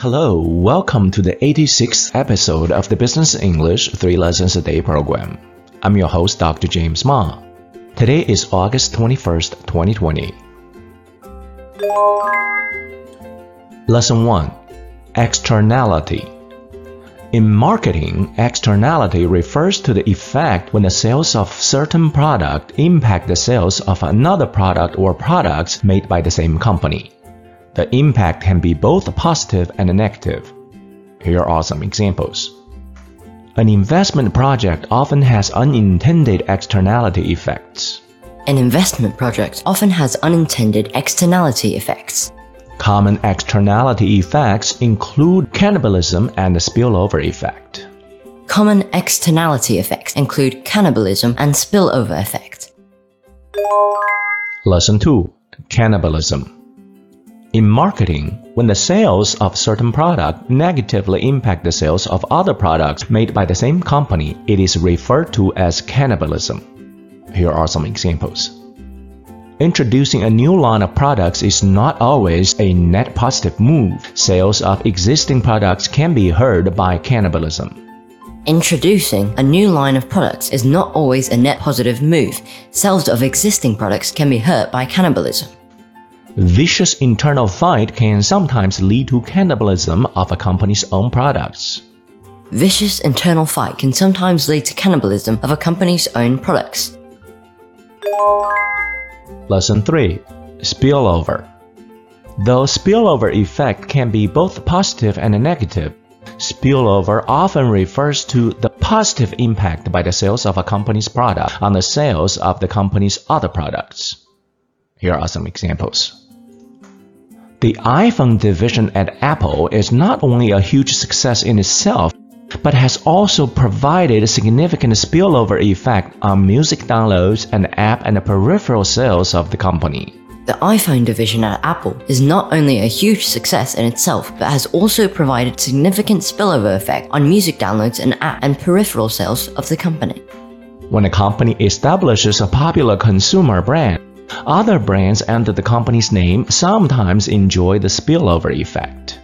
Hello, welcome to the 86th episode of the Business English 3 Lessons a Day program. I'm your host, Dr. James Ma. Today is August 21st, 2020. Lesson 1 Externality. In marketing, externality refers to the effect when the sales of certain product impact the sales of another product or products made by the same company. The impact can be both positive and negative. Here are some examples. An investment project often has unintended externality effects. An investment project often has unintended externality effects. Common externality effects include cannibalism and the spillover effect. Common externality effects include cannibalism and spillover effect. Lesson 2 Cannibalism. In marketing, when the sales of certain product negatively impact the sales of other products made by the same company, it is referred to as cannibalism. Here are some examples. Introducing a new line of products is not always a net positive move. Sales of existing products can be hurt by cannibalism. Introducing a new line of products is not always a net positive move. Sales of existing products can be hurt by cannibalism. Vicious internal fight can sometimes lead to cannibalism of a company's own products. Vicious internal fight can sometimes lead to cannibalism of a company's own products. Lesson 3 Spillover. Though spillover effect can be both positive and negative, spillover often refers to the positive impact by the sales of a company's product on the sales of the company's other products. Here are some examples. The iPhone division at Apple is not only a huge success in itself, but has also provided a significant spillover effect on music downloads and app and peripheral sales of the company. The iPhone division at Apple is not only a huge success in itself, but has also provided significant spillover effect on music downloads and app and peripheral sales of the company. When a company establishes a popular consumer brand, other brands under the company's name sometimes enjoy the spillover effect.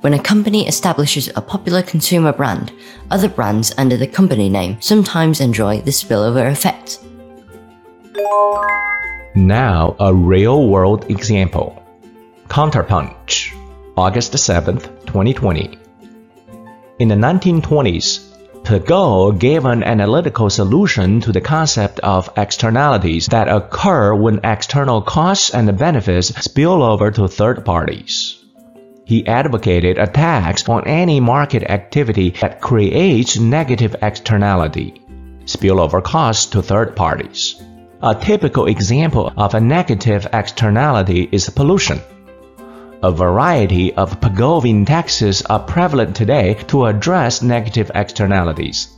When a company establishes a popular consumer brand, other brands under the company name sometimes enjoy the spillover effect. Now, a real world example. Counterpunch, August 7th, 2020. In the 1920s, Pigou gave an analytical solution to the concept of externalities that occur when external costs and benefits spill over to third parties. He advocated a tax on any market activity that creates negative externality, spillover costs to third parties. A typical example of a negative externality is pollution. A variety of Pigouvian taxes are prevalent today to address negative externalities.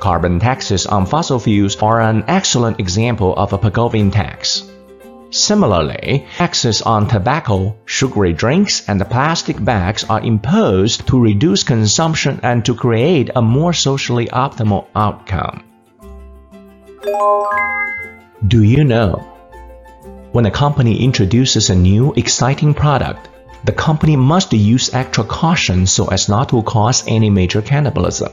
Carbon taxes on fossil fuels are an excellent example of a Pigouvian tax. Similarly, taxes on tobacco, sugary drinks, and plastic bags are imposed to reduce consumption and to create a more socially optimal outcome. Do you know? When a company introduces a new, exciting product, the company must use extra caution so as not to cause any major cannibalism.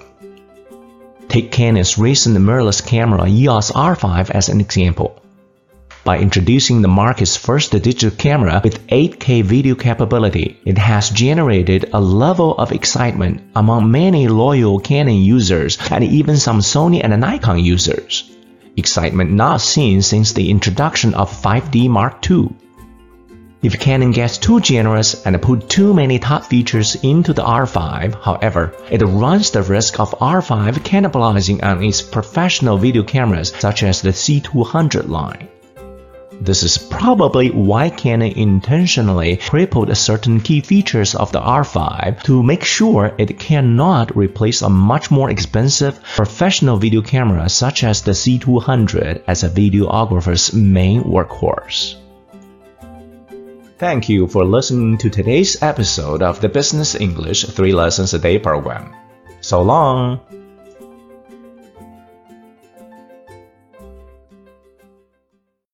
Take Canon's recent mirrorless camera EOS R5 as an example. By introducing the market's first digital camera with 8K video capability, it has generated a level of excitement among many loyal Canon users and even some Sony and Nikon users. Excitement not seen since the introduction of 5D Mark II. If Canon gets too generous and put too many top features into the R5, however, it runs the risk of R5 cannibalizing on its professional video cameras such as the C200 line. This is probably why Canon intentionally crippled certain key features of the R5 to make sure it cannot replace a much more expensive professional video camera such as the C200 as a videographer's main workhorse. Thank you for listening to today's episode of the Business English 3 Lessons a Day program. So long!